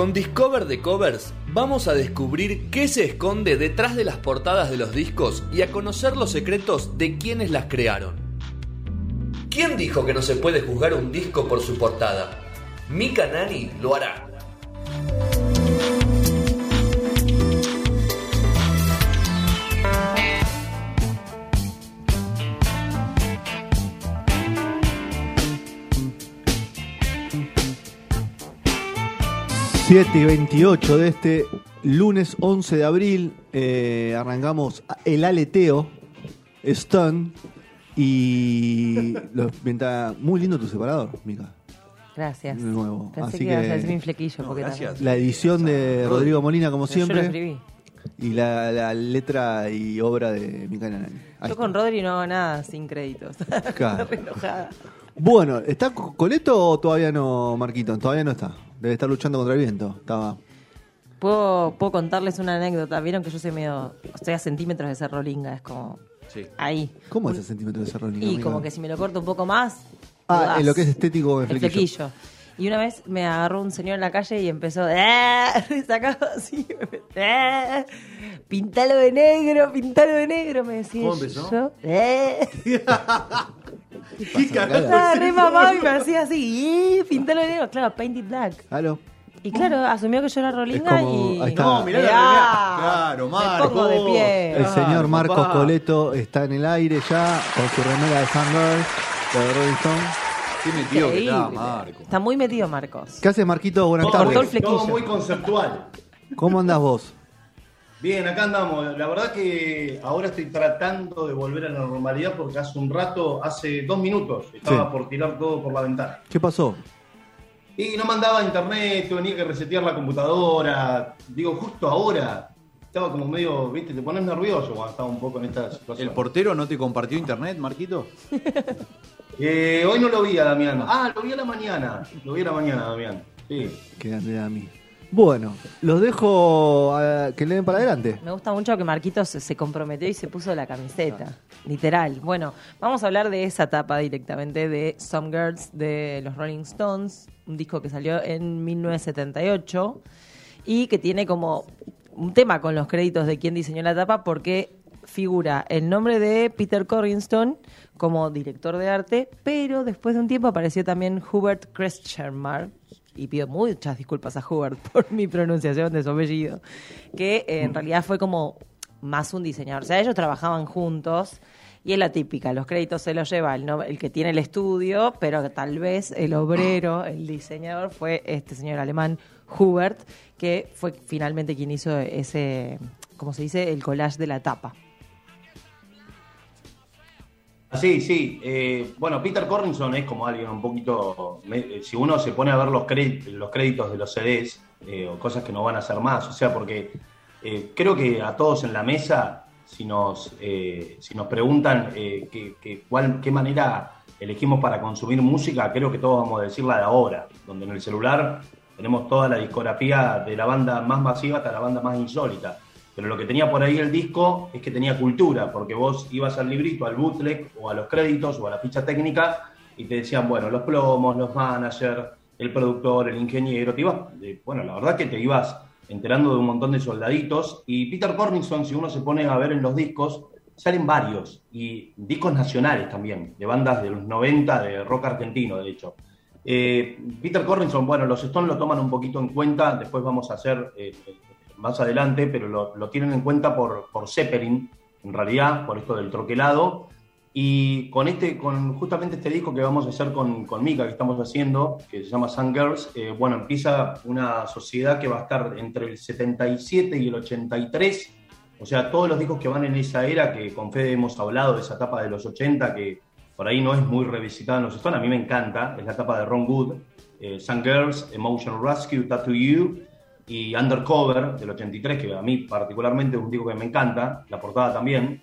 Con Discover de Covers vamos a descubrir qué se esconde detrás de las portadas de los discos y a conocer los secretos de quienes las crearon. ¿Quién dijo que no se puede juzgar un disco por su portada? Mika Nani lo hará. Siete y 28 de este lunes 11 de abril eh, arrancamos el aleteo, Stun, y lo, mientras- muy lindo tu separador, Mica. Gracias. De nuevo. Pensé Así que, ibas a decir mi flequillo. porque gracias. La edición de Rodrigo Molina, como Pero Yo lo siempre, escribí. y la, la letra y obra de Mica Nanani. Yo con Rodri no hago nada sin créditos. Claro. Enojada. Bueno, ¿está Co- Coleto o todavía no, Marquito? Todavía no está. Debe estar luchando contra el viento. Estaba. ¿Puedo, puedo contarles una anécdota. Vieron que yo soy medio. Estoy a centímetros de ser rolinga. Es como. Sí. Ahí. ¿Cómo es el centímetro de cerro Y como que si me lo corto un poco más. Ah, en lo que es estético, el flequillo. flequillo. Y una vez me agarró un señor en la calle y empezó. ¡Ah! Sacaba así. ¡Ah! Pintalo de negro, pintalo de negro, me decía. ¿Cómo empezó? Yo, ¡eh! ¿Qué carajo? Estaba re mamado y me hacía así. ¡y! Pintalo de negro. Claro, paint it black. ¿Aló? Y claro, asumió que yo era rolinga como- y. ahí está. No, mirá la Mirá, remera. Claro, Marco. de pie. El señor Marcos papá. Coleto está en el aire ya con su remera de Sanders, de Rolling Stone. Qué metido que está, Marco. Está muy metido Marcos. ¿Qué haces, Marquito? Buenas tardes. Todo muy conceptual. ¿Cómo andás vos? Bien, acá andamos. La verdad que ahora estoy tratando de volver a la normalidad porque hace un rato, hace dos minutos, estaba Sí. por tirar todo por la ventana. ¿Qué pasó? Y no mandaba internet, tenía que resetear la computadora. Digo, justo ahora estaba como medio, viste, te pones nervioso cuando estaba un poco en esta situación. ¿El portero no te compartió internet, Marquito? Eh, hoy no lo vi a Damián. Ah, lo vi a la mañana. Lo vi a la mañana, Damián. Sí. A mí. Bueno, los dejo a que le den para adelante. Me gusta mucho que Marquitos se, comprometió y se puso la camiseta. Literal. Bueno, vamos a hablar de esa etapa directamente de Some Girls de los Rolling Stones, un disco que salió en 1978 y que tiene como un tema con los créditos de quién diseñó la etapa porque figura el nombre de Peter Corrinston como director de arte, pero después de un tiempo apareció también Hubert Kretschmer, y pido muchas disculpas a Hubert por mi pronunciación de su apellido, que eh, en realidad fue como más un diseñador. O sea, ellos trabajaban juntos y es la típica, los créditos se los lleva el, no- el que tiene el estudio, pero tal vez el obrero, el diseñador fue este señor alemán Hubert, que fue finalmente quien hizo ese, ¿cómo se dice?, el collage de la tapa. Ah, Sí, sí. Eh, bueno, Peter Corrinson es como alguien un poquito. eh, si uno se pone a ver los, créditos, los créditos de los CDs eh, o cosas que no van a ser más, o sea, porque eh, creo que a todos en la mesa, si nos, eh, si nos preguntan eh, qué, qué- cuál- qué manera elegimos para consumir música, creo que todos vamos a decir la de ahora, donde en el celular tenemos toda la discografía de la banda más masiva hasta la banda más insólita. Pero lo que tenía por ahí el disco es que tenía cultura, porque vos ibas al librito, al bootleg o a los créditos o a la ficha técnica y te decían, bueno, los plomos, los managers, el productor, el ingeniero, te ibas, bueno, la verdad que te ibas enterando de un montón de soldaditos y Peter Cornison, si uno se pone a ver en los discos, salen varios y discos nacionales también, de bandas de los 90, de rock argentino, de hecho. Eh, Peter Cornison, bueno, los Stones lo toman un poquito en cuenta, después vamos a hacer eh, más adelante, pero lo, lo tienen en cuenta por, por Zeppelin, en realidad, por esto del troquelado. Y con este, con justamente este disco que vamos a hacer con, con Mika, que estamos haciendo, que se llama Sun Girls, eh, bueno, empieza una sociedad que va a estar entre el 77 y el 83. O sea, todos los discos que van en esa era, que con Fede hemos hablado de esa etapa de los 80, que por ahí no es muy revisitada en los Stones, a mí me encanta, es la etapa de Ron Wood, eh, Sun Girls, Emotional Rescue, Tattoo You y Undercover del 83, que a mí particularmente es un disco que me encanta, la portada también.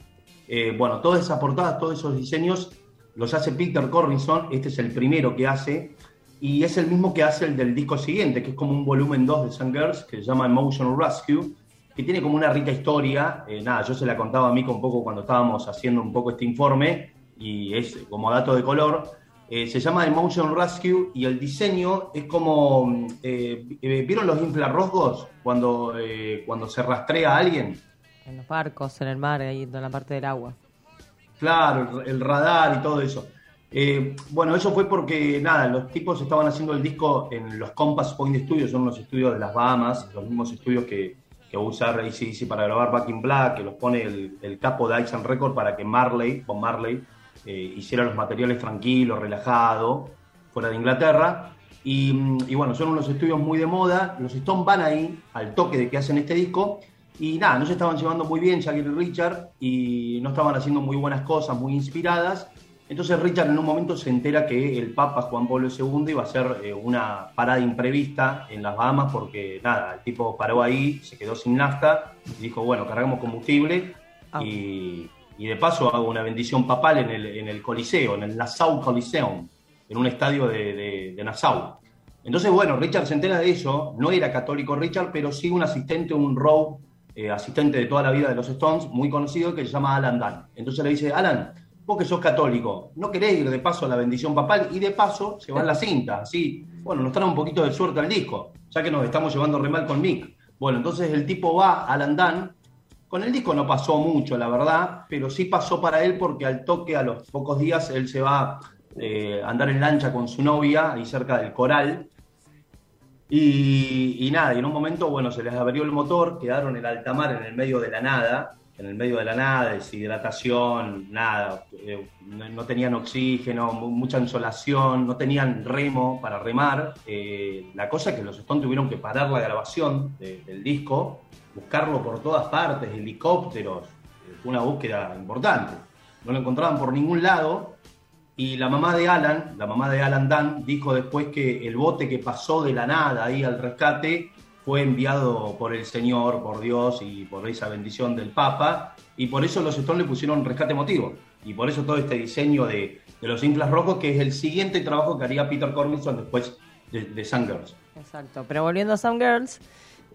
Eh, bueno, todas esas portadas, todos esos diseños los hace Peter Corrinson, este es el primero que hace, y es el mismo que hace el del disco siguiente, que es como un volumen 2 de Sun Girls, que se llama Emotional Rescue, que tiene como una rica historia. Eh, nada, yo se la contaba a mí un poco cuando estábamos haciendo un poco este informe, y es como dato de color. Eh, se llama Emotion Rescue y el diseño es como. eh, eh, ¿Vieron los infrarrojos cuando, eh, cuando se rastrea a alguien? En los barcos, en el mar, ahí en la parte del agua. Claro, el, el radar y todo eso. Bueno, eso fue porque, nada, los tipos estaban haciendo el disco en los Compass Point Studios, son los estudios de las Bahamas, los mismos estudios que, que usa ACDC para grabar Back in Black, que los pone el, el capo de and Record para que Marley, con Marley, eh, hiciera los materiales tranquilos, relajado, fuera de Inglaterra. Y, mm, y bueno, son unos estudios muy de moda. Los Stones van ahí al toque de que hacen este disco. Y nada, no se estaban llevando muy bien Jagger y Richard y no estaban haciendo muy buenas cosas, muy inspiradas. Entonces Richard en un momento se entera que el Papa Juan Pablo II iba a hacer eh, una parada imprevista en las Bahamas porque nada, el tipo paró ahí, se quedó sin nafta y dijo, bueno, cargamos combustible Ah. y, y de paso hago una bendición papal en el, en el Coliseo, en el Nassau Coliseum, en un estadio de, Nassau. Entonces, bueno, Richard se entera de eso, no era católico Richard, pero sí un asistente, un row, eh, asistente de toda la vida de los Stones, muy conocido, que se llama Alan Dunn. Entonces le dice, Alan, vos que sos católico, ¿no querés ir de paso a la bendición papal? Y de paso se va la cinta, así, bueno, nos trae un poquito de suerte al disco, ya que nos estamos llevando re mal con Mick. Bueno, entonces el tipo va, Alan Dunn, con el disco no pasó mucho, la verdad, pero sí pasó para él porque al toque, a los pocos días, él se va eh, a andar en lancha con su novia ahí cerca del coral. Y, nada, y en un momento, bueno, se les averió el motor, quedaron en alta mar en el medio de la nada, en el medio de la nada, deshidratación, nada, eh, no, no tenían oxígeno, mu- mucha insolación, no tenían remo para remar. Eh, la cosa es que los Stones tuvieron que parar la grabación de- del disco, buscarlo por todas partes, helicópteros, una búsqueda importante. No lo encontraban por ningún lado, y la mamá de Alan, la mamá de Alan Dunn, dijo después que el bote que pasó de la nada ahí al rescate fue enviado por el Señor, por Dios y por esa bendición del Papa, y por eso los Stones le pusieron rescate emotivo. Y por eso todo este diseño de, de los inflas rojos, que es el siguiente trabajo que haría Peter Cornelison después de, de Sun Girls. Exacto. Pero volviendo a Some Girls,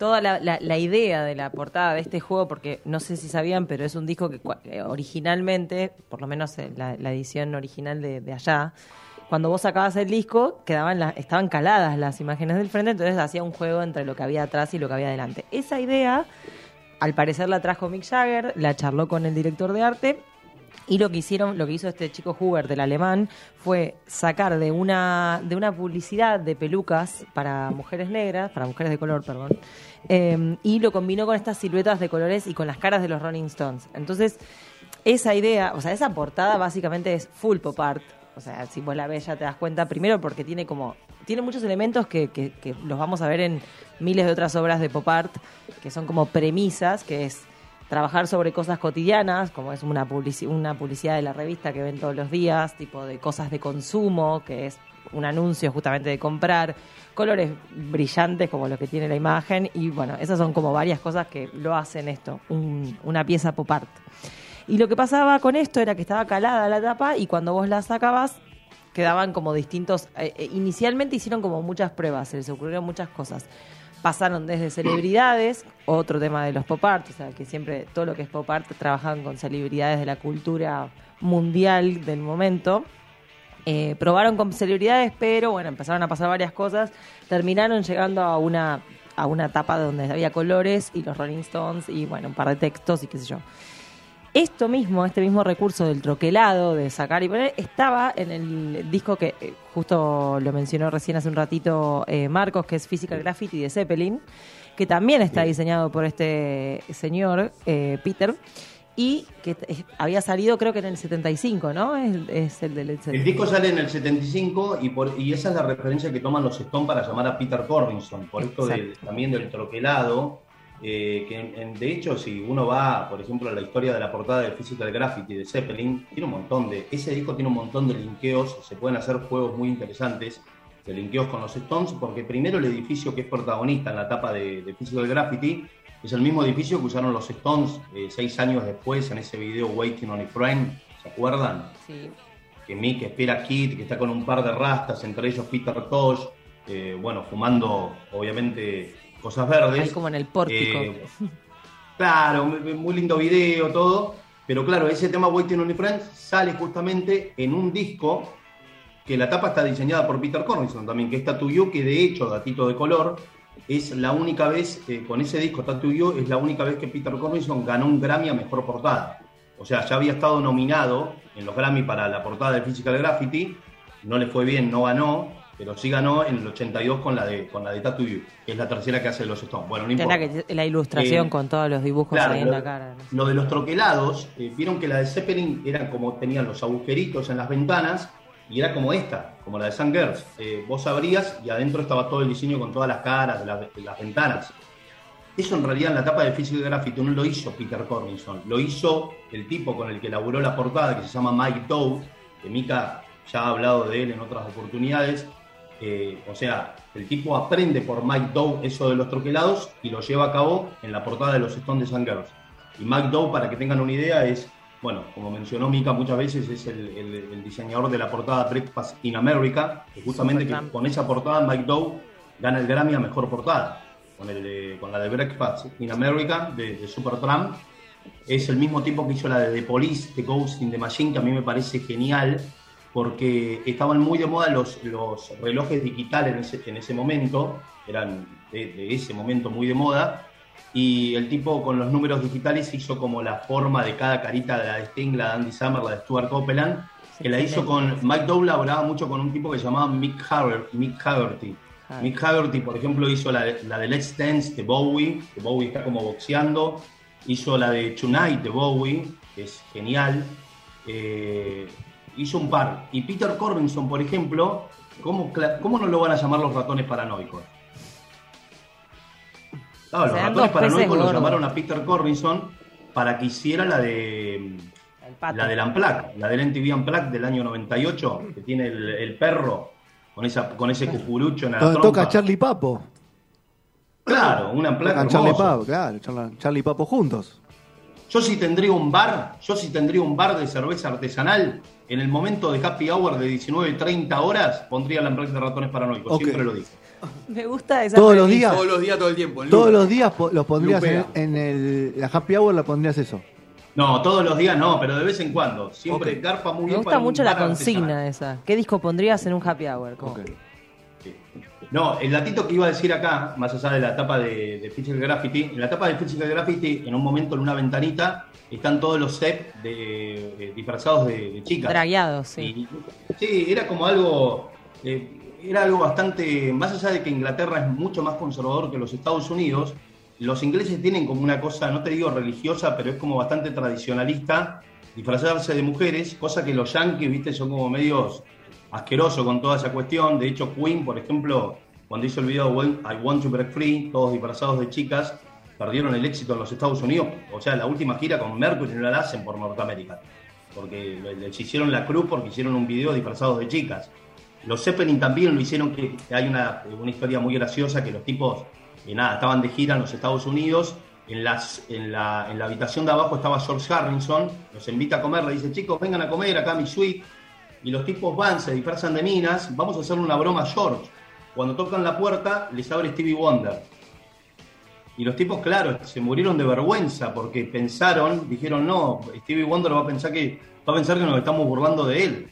toda la, idea de la portada de este juego, porque no sé si sabían, pero es un disco que eh, originalmente, por lo menos eh, la, edición original de, de allá, cuando vos sacabas el disco, quedaban la- estaban caladas las imágenes del frente, entonces hacía un juego entre lo que había atrás y lo que había adelante. Esa idea, al parecer la trajo Mick Jagger, la charló con el director de arte y lo que hicieron, lo que hizo este chico Hubert, el alemán, fue sacar de una, de una publicidad de pelucas para mujeres negras, para mujeres de color, perdón, eh, y lo combinó con estas siluetas de colores y con las caras de los Rolling Stones. Entonces, esa idea, o sea, esa portada básicamente es full pop art. O sea, si vos la ves ya te das cuenta, primero porque tiene como, tiene muchos elementos que, que, que los vamos a ver en miles de otras obras de pop art, que son como premisas, que es trabajar sobre cosas cotidianas, como es una, publici- una publicidad de la revista que ven todos los días, tipo de cosas de consumo, que es un anuncio justamente de comprar, colores brillantes como los que tiene la imagen, y bueno, esas son como varias cosas que lo hacen esto, un- una pieza pop art. Y lo que pasaba con esto era que estaba calada la tapa y cuando vos la sacabas quedaban como distintos. eh, eh, inicialmente hicieron como muchas pruebas, se les ocurrieron muchas cosas. Pasaron desde celebridades, otro tema de los pop art, o sea, que siempre todo lo que es pop art trabajan con celebridades de la cultura mundial del momento. Eh, probaron con celebridades, pero bueno, empezaron a pasar varias cosas. Terminaron llegando a una, a una etapa donde había colores y los Rolling Stones y bueno, un par de textos y qué sé yo. Esto mismo, este mismo recurso del troquelado, de sacar y poner, estaba en el disco que eh, justo lo mencionó recién hace un ratito eh, Marcos, que es Physical Graffiti de Zeppelin, que también está diseñado por este señor, eh, Peter, y que había salido creo que en el 75, ¿no? Es, es el del El disco sale en el 75 y, por, y esa es la referencia que toman los Stones para llamar a Peter Cornelison, por esto de- también del troquelado, eh, que en- en- de hecho si uno va, por ejemplo, a la historia de la portada de Physical Graffiti de Zeppelin, tiene un montón de, ese disco tiene un montón de linkeos, se pueden hacer juegos muy interesantes de linkeos con los Stones, porque primero el edificio que es protagonista en la etapa de, de Physical Graffiti es el mismo edificio que usaron los Stones eh, seis años después en ese video Waiting on a Friend, ¿se acuerdan? Sí. que Mick espera a Kit, que está con un par de rastas, entre ellos Peter Tosh, eh, bueno, fumando obviamente cosas verdes. Ahí como en el pórtico. Eh, claro, muy, muy lindo video, todo. Pero claro, ese tema Waiting on a Friend sale justamente en un disco que la tapa está diseñada por Peter Cornison también, que es Tattoo You, que de hecho, datito de color, es la única vez, eh, con ese disco Tattoo You, es la única vez que Peter Cornison ganó un Grammy a Mejor Portada. O sea, ya había estado nominado en los Grammy para la portada de Physical Graffiti, no le fue bien, no ganó, pero sí ganó en el 82 con la de con la de Tattoo You, que es la tercera que hace los Stones. Bueno, no importa. la, que- la ilustración Eh, con todos los dibujos Claro, ahí en lo, la cara. ¿no? lo de los troquelados, eh, vieron que la de Zeppelin eran como tenían los agujeritos en las ventanas y era como esta, como la de Sun Girls. Eh, vos abrías y adentro estaba todo el diseño con todas las caras de, las- de las ventanas. Eso en realidad en la tapa de Physical Graffiti no lo hizo Peter Cornison, lo hizo el tipo con el que elaboró la portada que se llama Mike Dove, que Mika ya ha hablado de él en otras oportunidades. Eh, o sea, el tipo aprende por Mike Dove eso de los troquelados y lo lleva a cabo en la portada de los Stones Sun Girls. Y Mike Dove, para que tengan una idea, es, bueno, como mencionó Mika muchas veces, es el, el- el diseñador de la portada Breakfast in America, que justamente que con esa portada Mike Dove gana el Grammy a Mejor Portada, con, el de- con la de Breakfast in America de, de Supertramp. Es el mismo tipo que hizo la de The Police, The Ghost in the Machine, que a mí me parece genial, porque estaban muy de moda los, los relojes digitales en ese, en ese momento, eran de, de ese momento muy de moda, y el tipo con los números digitales hizo como la forma de cada carita de la de Sting, la de Andy Summer, la de Stuart Copeland, que la hizo con Mike Dove laboraba mucho con un tipo que se llamaba Mick, Hager, Mick Haggerty. Ah. Mick Haggerty, por ejemplo, hizo la de, la de Let's Dance de Bowie, que Bowie está como boxeando, hizo la de Tonight de Bowie, que es genial, Eh, hizo un par. Y Peter Corvinson, por ejemplo, ¿cómo, ¿cómo no lo van a llamar los ratones paranoicos? Claro, los ratones paranoicos lo llamaron a Peter Corvinson para que hiciera la de la del Amplac, la del MTV Amplac del año 98, que tiene el, el perro con esa con ese cucurucho en la Donde trompa. toca Charlie Papo. Claro, un Amplac Tocan Charlie. Papo, claro, Charlie, Charlie Papo juntos. Yo si tendría un bar, yo si tendría un bar de cerveza artesanal, en el momento de happy hour de 19.30 horas, pondría el Amplac de ratones paranoicos, siempre lo dije. Me gusta esa Todos los días. Todos los días, todo el tiempo. en Todos los días po- los pondrías en, Lupea. en el, la happy hour, la pondrías eso. No, todos los días no, pero de vez en cuando. Siempre Ok. garpa muy Me bien gusta para un mucho la artesanal. consigna esa. ¿Qué disco pondrías en un happy hour? Como- Ok. No, el datito que iba a decir acá, más allá de la tapa de, de Physical Graffiti, en la tapa de Physical Graffiti, en un momento en una ventanita, están todos los sets de, de- disfrazados de, de chicas. Dragueados, sí. Y- sí, era como algo, eh, era algo bastante, más allá de que Inglaterra es mucho más conservador que los Estados Unidos, los ingleses tienen como una cosa, no te digo religiosa, pero es como bastante tradicionalista, disfrazarse de mujeres, cosa que los yankees, viste, son como medios asquerosos con toda esa cuestión. De hecho, Queen, por ejemplo, cuando hizo el video I Want to Break Free, todos disfrazados de chicas, perdieron el éxito en los Estados Unidos. O sea, la última gira con Mercury no la hacen por Norteamérica. Porque le- les hicieron la cruz porque hicieron un video disfrazados de chicas. Los Zeppelin también lo hicieron, que hay una, una historia muy graciosa que los tipos, eh, nada, estaban de gira en los Estados Unidos, en, las, en, la, en la habitación de abajo estaba George Harrison, los invita a comer, le dice, chicos, vengan a comer acá mi suite, y los tipos van, se disfrazan de minas, vamos a hacerle una broma a George. Cuando tocan la puerta, les abre Stevie Wonder. Y los tipos, claro, se murieron de vergüenza porque pensaron, dijeron, no, Stevie Wonder va a pensar que, va a pensar que nos estamos burlando de él.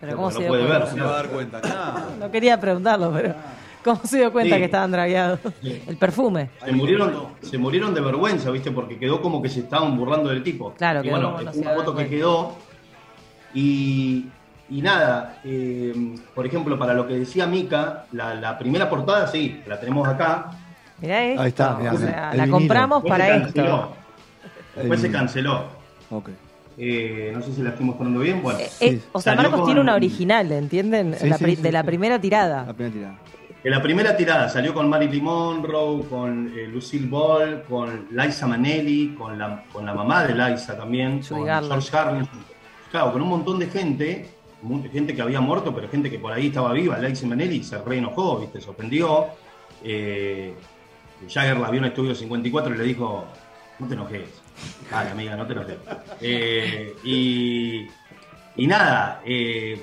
Pero ¿cómo no se dio puede cuenta? ver, Se va a dar cuenta. Claro. No quería preguntarlo, pero ¿cómo se dio cuenta Sí. que estaban dragueados? El perfume. Se murieron, se murieron de vergüenza, ¿viste? Porque quedó como que se estaban burlando del tipo. Claro, y bueno, no una foto que quedó. Y, y nada, eh, por ejemplo, para lo que decía Mika, la, la primera portada, sí, la tenemos acá. Mirá esto. Ahí está, mirá, o sea, el la vinilo. compramos Después para esto. canceló. Después se El- canceló. Ok. Eh, no sé si la estoy mostrando bien. Bueno, Eh, eh, o sea, Marcos con- tiene una original, ¿entienden? Sí, La sí, pri- sí, de la primera tirada. La primera tirada. En la primera tirada salió con Marilyn Monroe, con eh, Lucille Ball, con Liza Manelli, con la, con la mamá de Liza también, con Garland. George Harrison. Claro, con un montón de gente, gente que había muerto, pero gente que por ahí estaba viva. Liza Manelli se re enojó, ¿viste? se ofendió. Eh, Jagger la vio en Estudio 54 y le dijo, no te enojes. Dale, amiga, no te enojes. Eh, y, nada, eh,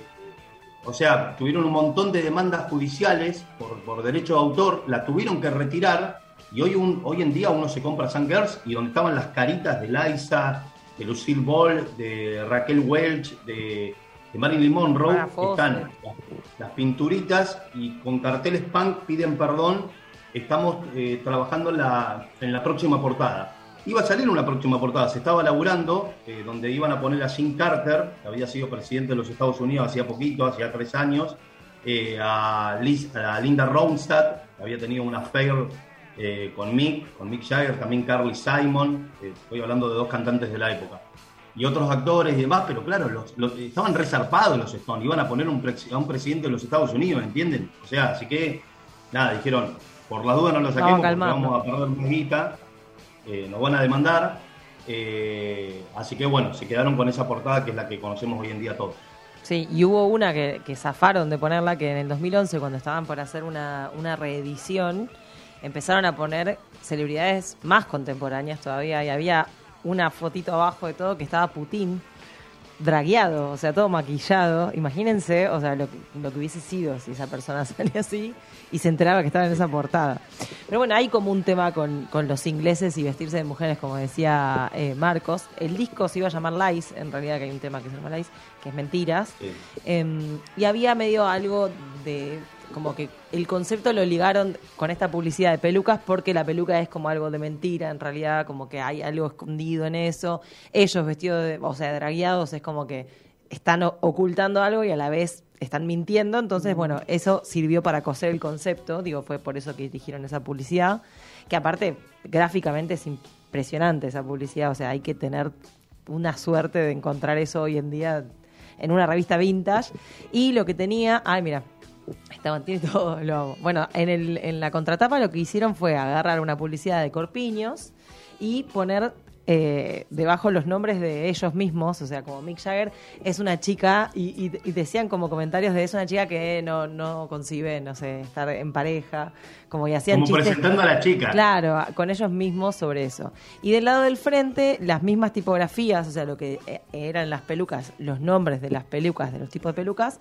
o sea, tuvieron un montón de demandas judiciales por, por derecho de autor, la tuvieron que retirar y hoy, un, hoy en día uno se compra Sun y donde estaban las caritas de Liza, de Lucille Ball, de Raquel Welch, de, de Marilyn Monroe, Ah, están las, las pinturitas y con carteles punk piden perdón. Estamos eh, trabajando en la, en la próxima portada. Iba a salir una próxima portada, se estaba laburando, eh, donde iban a poner a Jim Carter, que había sido presidente de los Estados Unidos hacía poquito, hacía tres años, eh, a, Liz- a Linda Ronstadt, que había tenido una affair eh, con Mick, con Mick Jagger, también Carly Simon, eh, estoy hablando de dos cantantes de la época, y otros actores y demás, pero claro, los, los- estaban resarpados los Stones, iban a poner un a un presidente de los Estados Unidos, ¿entienden? O sea, así que, nada, dijeron, por la duda no lo saquemos Vamos a vamos perder una guita, eh, nos van a demandar, así que bueno, se quedaron con esa portada que es la que conocemos hoy en día todos. Sí, y hubo una que, que zafaron de ponerla, que en el 2011, cuando estaban por hacer una, una reedición, empezaron a poner celebridades más contemporáneas todavía, y había una fotito abajo de todo que estaba Putin, dragueado, o sea, todo maquillado. Imagínense, o sea, lo, que- lo que hubiese sido si esa persona salía así y se enteraba que estaba en esa portada. Pero bueno, hay como un tema con, con los ingleses y vestirse de mujeres, como decía eh, Marcos. El disco se iba a llamar Lies, en realidad que hay un tema que se llama Lies, que es mentiras. Sí. Em, y había medio algo de como que el concepto lo ligaron con esta publicidad de pelucas porque la peluca es como algo de mentira, en realidad como que hay algo escondido en eso. Ellos vestidos, de, o sea, dragueados, es como que están ocultando algo y a la vez están mintiendo. Entonces, bueno, eso sirvió para coser el concepto, digo, fue por eso que eligieron esa publicidad, que aparte gráficamente es impresionante esa publicidad, o sea, hay que tener una suerte de encontrar eso hoy en día en una revista vintage. Y lo que tenía, ay, mira, estaban, tiene todo, lo. Bueno, en, el, en la contratapa lo que hicieron fue agarrar una publicidad de Corpiños y poner eh, debajo los nombres de ellos mismos, o sea, como Mick Jagger es una chica, y, y- y decían como comentarios de es una chica que no, no concibe, no sé, estar en pareja, como y hacían Como chistes. presentando a la chica. Claro, con ellos mismos sobre eso. Y del lado del frente, las mismas tipografías, o sea, lo que eh, eran las pelucas, los nombres de las pelucas, de los tipos de pelucas,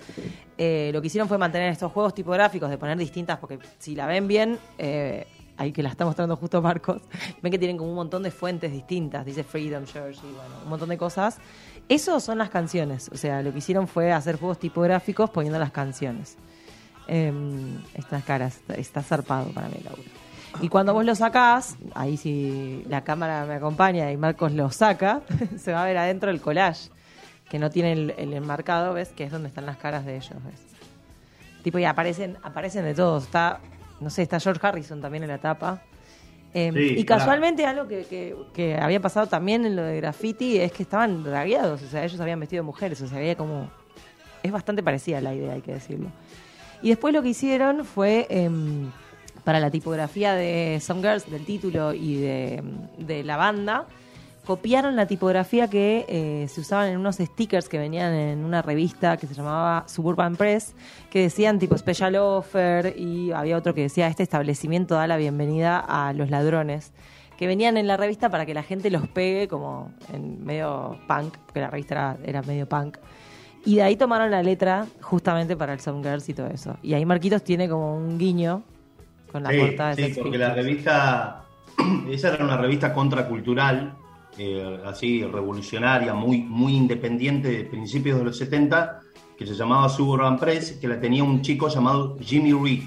eh, lo que hicieron fue mantener estos juegos tipográficos, de poner distintas, porque si la ven bien, eh, ahí que la está mostrando justo Marcos, ven que tienen como un montón de fuentes distintas, dice Freedom Church y bueno, un montón de cosas. Eso son las canciones, o sea, lo que hicieron fue hacer juegos tipográficos poniendo las canciones. Em, estas caras, está, zarpado para mí, Laura. Y cuando vos lo sacás, ahí si la cámara me acompaña y Marcos lo saca, se va a ver adentro el collage, que no tiene el, el enmarcado, ¿ves? Que es donde están las caras de ellos, ¿ves? Tipo, y aparecen, aparecen de todos. Está, no sé, está George Harrison también en la tapa. Em, Sí, y claro. casualmente algo que, que- que había pasado también en lo de graffiti es que estaban dragueados, o sea, ellos habían vestido de mujeres, o sea, había como... Es bastante parecida la idea, hay que decirlo. Y después lo que hicieron fue, em, para la tipografía de Some Girls, del título y de, de la banda, copiaron la tipografía que eh, se usaban en unos stickers que venían en una revista que se llamaba Suburban Press, que decían tipo Special Offer y había otro que decía este establecimiento da la bienvenida a los ladrones, que venían en la revista para que la gente los pegue como en medio punk, porque la revista era, era medio punk. Y de ahí tomaron la letra justamente para el Some Girls y todo eso. Y ahí Marquitos tiene como un guiño con la Sí, portada de sí, porque la revista, esa era una revista contracultural, eh, así revolucionaria, muy, muy independiente de principios de los 70, que se llamaba Suburban Press, que la tenía un chico llamado Jimmy Reed.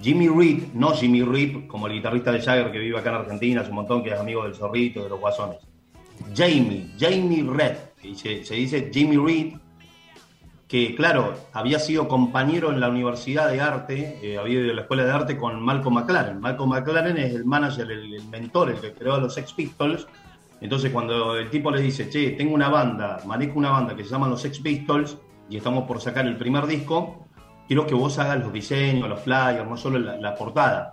Jimmy Reed, no Jimmy Reed, como el guitarrista de Jagger que vive acá en Argentina, hace un montón, que es amigo del zorrito, de los guasones. Jamie, Jamie Reed, y se, se dice Jimmy Reed, que claro, había sido compañero en la Universidad de Arte, eh, había ido a la Escuela de Arte con Malcolm McLaren. Malcolm McLaren es el manager, el, el mentor, el que creó a los Sex Pistols. Entonces cuando el tipo le dice, che, tengo una banda, manejo una banda que se llama los Sex Pistols y estamos por sacar el primer disco, quiero que vos hagas los diseños, los flyers, no solo la, portada.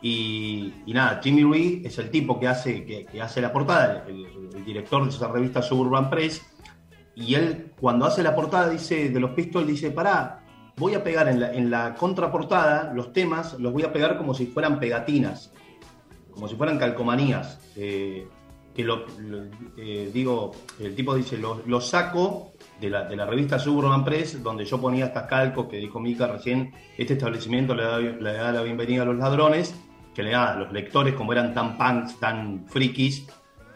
Y, nada, Jimmy Reed es el tipo que hace, que, hace la portada, el, director de esa revista Suburban Press, y él, cuando hace la portada dice de los Pistols, dice, pará, voy a pegar en la, en la contraportada los temas, los voy a pegar como si fueran pegatinas, como si fueran calcomanías. eh, que lo, lo- eh, digo, el tipo dice, lo, saco de la, de la revista Suburban Press, donde yo ponía estas calcos que dijo Mika recién, este establecimiento le da, le da la bienvenida a los ladrones, que le da a los lectores, como eran tan punks, tan frikis,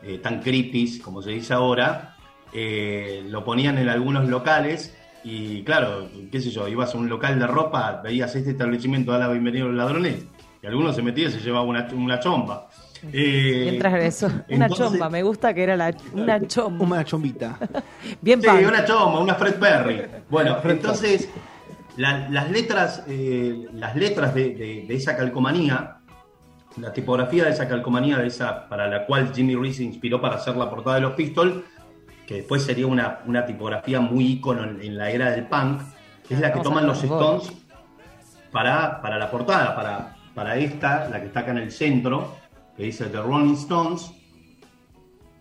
eh, tan creepies, como se dice ahora, eh, lo ponían en algunos locales Y claro, qué sé yo, ibas a un local de ropa, veías este establecimiento da la bienvenida a los ladrones, y alguno se metía y se llevaba una, una chomba. Eh, Bien transgresor. Una entonces- chomba, me gusta que era la, una chomba. Una chombita. Bien Sí, una chomba, una Fred Perry. Bueno, entonces, la- las letras, eh, las letras de, de- de esa calcomanía, la tipografía de esa calcomanía, de esa para la cual Jimmy Reese se inspiró para hacer la portada de los Pistols, que después sería una, una tipografía muy ícono en, en la era del punk, es la que Vamos toman los Stones para, para la portada, para, para esta, la que está acá en el centro, que dice The Rolling Stones.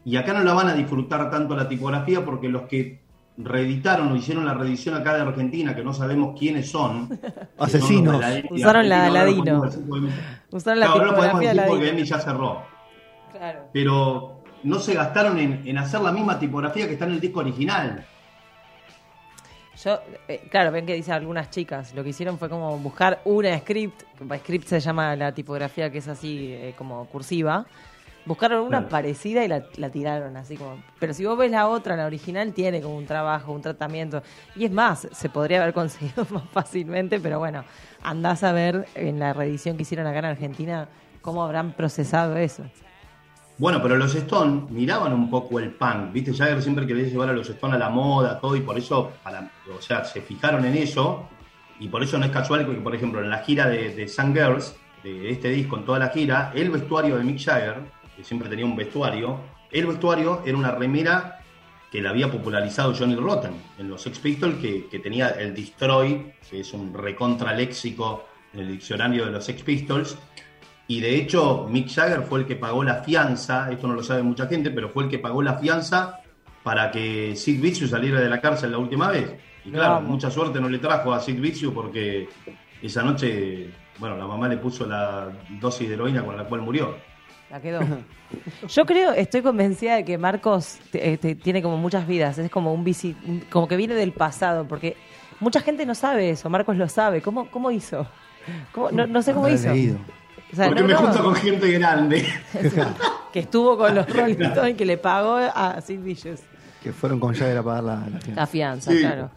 Y acá no la van a disfrutar tanto la tipografía porque los que reeditaron o hicieron la reedición acá de Argentina, que no sabemos quiénes son. Asesinos. Emi Usaron la ahora Aladino. podemos decir porque- Usaron la Claro, ahora lo podemos tipografía de decir porque Emi ya cerró. Claro. Pero no se gastaron en, en hacer la misma tipografía que está en el disco original. Yo, eh, claro, ven que dicen algunas chicas, lo que hicieron fue como buscar una script, script se llama la tipografía que es así eh, como cursiva, buscaron una Claro. parecida y la, la tiraron así como... Pero si vos ves la otra, la original tiene como un trabajo, un tratamiento, y es más, se podría haber conseguido más fácilmente, pero bueno, andás a ver en la reedición que hicieron acá en Argentina cómo habrán procesado eso. Bueno, pero los Stones miraban un poco el punk, ¿viste? Jagger siempre quería llevar a los Stones a la moda, todo, y por eso, o sea, se fijaron en eso, y por eso no es casual que, por ejemplo, en la gira de, de Sun Girls, de este disco, en toda la gira, el vestuario de Mick Jagger, que siempre tenía un vestuario, el vestuario era una remera que la había popularizado Johnny Rotten en los Sex Pistols, que, que tenía el Destroy, que es un recontra léxico en el diccionario de los Sex Pistols, y de hecho, Mick Jagger fue el que pagó la fianza, esto no lo sabe mucha gente, pero fue el que pagó la fianza para que Sid Vicious saliera de la cárcel la última vez. Y claro, Vamos. mucha suerte no le trajo a Sid Vicious porque esa noche, bueno, la mamá le puso la dosis de heroína con la cual murió. La quedó. Yo creo, estoy convencida de que Marcos te- te- tiene como muchas vidas, es como un bici, como que viene del pasado, porque mucha gente no sabe eso, Marcos lo sabe. ¿Cómo, cómo hizo? ¿Cómo? No, no sé cómo Habrá hizo. leído. O sea, porque no, me no, junto con gente grande. que estuvo con los Rolling Stones y que le pagó a Sid Vicious Que fueron con Jagger a pagar la, la fianza. la fianza, Sí. claro.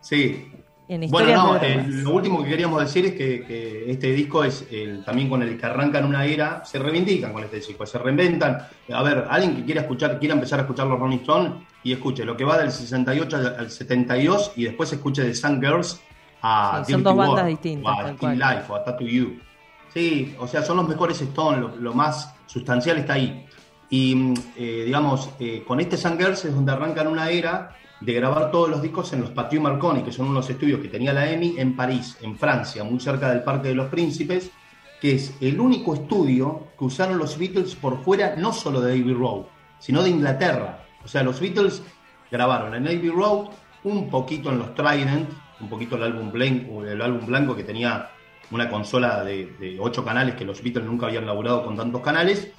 Sí. En Bueno, no, eh, lo último que queríamos decir es que, que este disco es el, también con el que arrancan una era, se reivindican con este disco, se reinventan. A ver, alguien que quiera escuchar, quiera empezar a escuchar los Rolling Stones y escuche lo que va del 68 al al 72 y después escuche de Sun Girls a Sí, son Dirty dos bandas distintas, o a Teen. Life o a Tattoo You. Sí, o sea, son los mejores Stones, lo, más sustancial está ahí. Y mm, eh, digamos, eh, con este Sun Girls es donde arrancan una era de grabar todos los discos en los Patio Marconi, que son unos estudios que tenía la EMI en París, en Francia, muy cerca del Parque de los Príncipes, que es el único estudio que usaron los Beatles por fuera, no solo de Abbey Road, sino de Inglaterra. O sea, los Beatles grabaron en Abbey Road, un poquito en los Trident, un poquito el álbum blanco, el álbum blanco que tenía una consola de, de ocho canales que los Beatles nunca habían laburado con tantos canales.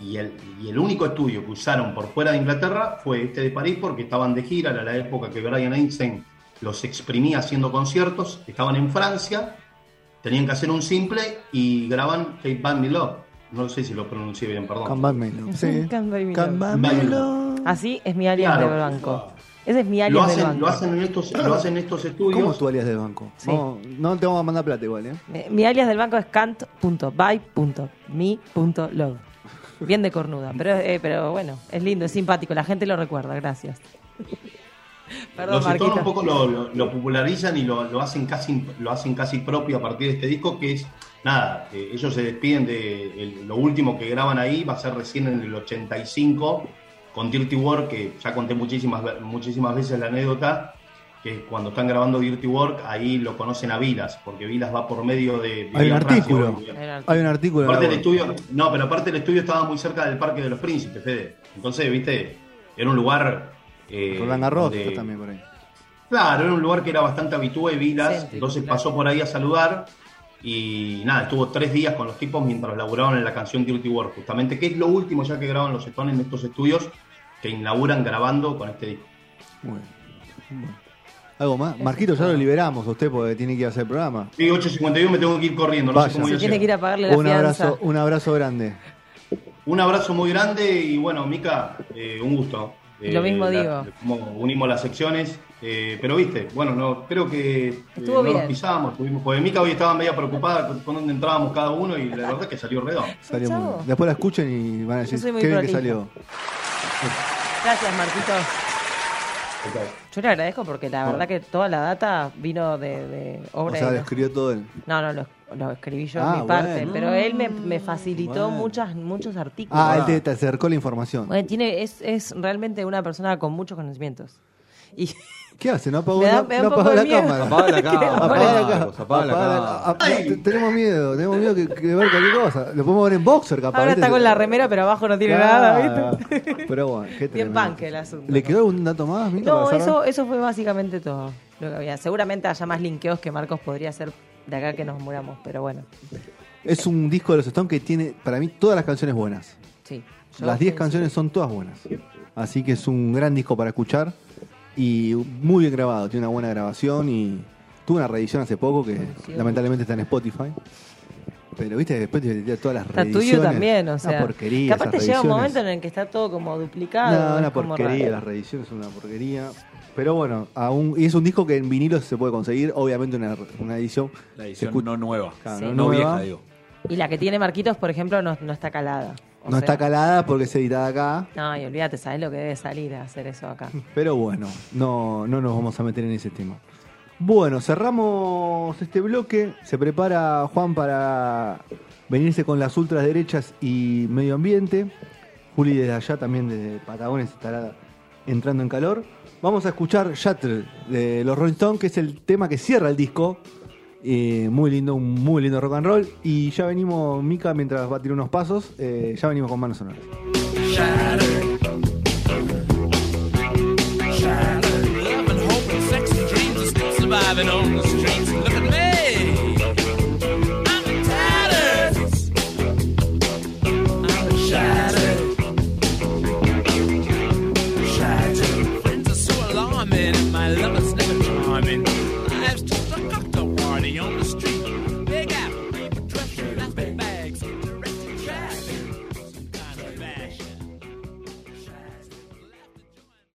Y el, y el único estudio que usaron por fuera de Inglaterra fue este de París porque estaban de gira, era la época que Brian Einstein los exprimía haciendo conciertos, estaban en Francia, tenían que hacer un simple y graban Hey Band Me Love. No sé si lo pronuncié bien, perdón. Come Back Me Love. Sí. Back Me Back. Así es mi alias Claro. del banco. Ese es mi Lo alias del hacen, banco. lo, hacen en estos, lo hacen en estos estudios. ¿Cómo es tu alias del banco? Sí. No, no te vamos a mandar plata igual, ¿eh? Mi- Mi alias del banco es cant.by.me.love. Bien de cornuda, pero, eh, pero bueno, es lindo, es simpático, la gente lo recuerda, gracias. Perdón, los Stones Marquito. un poco lo, lo- lo popularizan y lo, lo hacen casi lo hacen casi propio a partir de este disco que es nada eh, ellos se despiden de el- lo último que graban ahí va a ser recién en el 85 con Dirty Work que ya conté muchísimas ve- muchísimas veces la anécdota que cuando están grabando Dirty Work ahí lo conocen a Vilas porque Vilas va por medio de Hay un Francia, artículo. Hay un artículo. Aparte el de- estudio, no, pero aparte el estudio estaba muy cerca del Parque de los Príncipes, Fede. Entonces, viste, era un lugar. Eh, Roland Garros donde- también por ahí. Claro, era un lugar que era bastante habitué, Vilas. Entonces claro. pasó por ahí a saludar. Y nada, estuvo tres días con los tipos mientras laburaban en la canción Dirty Work, justamente, que es lo último ya que graban los Stones en estos estudios que inauguran grabando con este disco. Muy bien. ¿Algo más? Marquito, ya lo liberamos a usted porque tiene que ir a hacer el programa. Sí, 8.51 me tengo que ir corriendo, no Vaya. sé cómo Se tiene que ir a pagarle la Un fianza. abrazo, un abrazo grande. Un abrazo muy grande y bueno, Mica, eh, un gusto. Lo mismo digo. Como unimos las secciones. eh, pero viste, bueno, no, creo que eh, no bien. nos pisamos. Tuvimos, porque Mica hoy estaba media preocupada con, con dónde entrábamos cada uno y la verdad es que salió redondo. Salió muy Chavo. bien. Después la escuchen y van a decir qué bien que salió. Gracias, Marquitos. Yo le agradezco porque la verdad que toda la data vino de, de O obra sea, de lo los- escribió todo él. No, no, lo, lo escribí yo Ah, en mi parte, bueno. pero él me, me facilitó Bueno. muchas, muchos artículos. Ah, él te, te acercó la información. Bueno, tiene, es, es realmente una persona con muchos conocimientos. Y ¿Qué hace? ¿No apagó, da- no poco apagó la miedo. cámara? Apaga la cámara. Apaga la cámara. apaga la. Ah, Tenemos miedo, tenemos miedo que, ver cualquier cosa. Lo podemos ver en boxer, capaz. ahora está con la remera, pero abajo no tiene Claro. nada, ¿viste? Pero bueno, qué Bien punk el asunto. ¿Le quedó algún dato más? No, eso, eso fue básicamente todo lo que había. Seguramente haya más linkeos que Marcos podría hacer de acá que nos muramos, pero bueno, Es un disco de los Stones que tiene, para mí, todas las canciones buenas. sí. Las 10 coincido. canciones son todas buenas. Así que es un gran disco para escuchar y muy bien grabado. Tiene una buena grabación y tuvo una reedición hace poco que Sí, lamentablemente está en Spotify. Pero viste, después te tira todas las Está reediciones. tuyo también, o sea. Una porquería. Capaz te llega un momento en el que está todo como duplicado. No, una porquería, las reediciones son una porquería. Pero bueno, aún, y es un disco que en vinilo se puede conseguir, obviamente una, una edición. La edición escucha- no nueva. Claro, Sí. no No nueva. vieja, digo. Y la que tiene Marquitos, por ejemplo, no, no está calada. O No sea, está calada porque es editada acá. No, y olvídate, ¿sabes lo que debe salir a hacer eso acá? Pero bueno, no, no nos vamos a meter en ese tema. Bueno, cerramos este bloque. Se prepara Juan para venirse con las ultraderechas y medio ambiente. Juli desde allá también desde Patagones estará entrando en calor. Vamos a escuchar Shatter de los Rolling Stones, que es el tema que cierra el disco. Eh, muy lindo, un muy lindo rock and roll. Y ya venimos, Mika, mientras va a tirar unos pasos, eh, ya venimos con manos sonoras.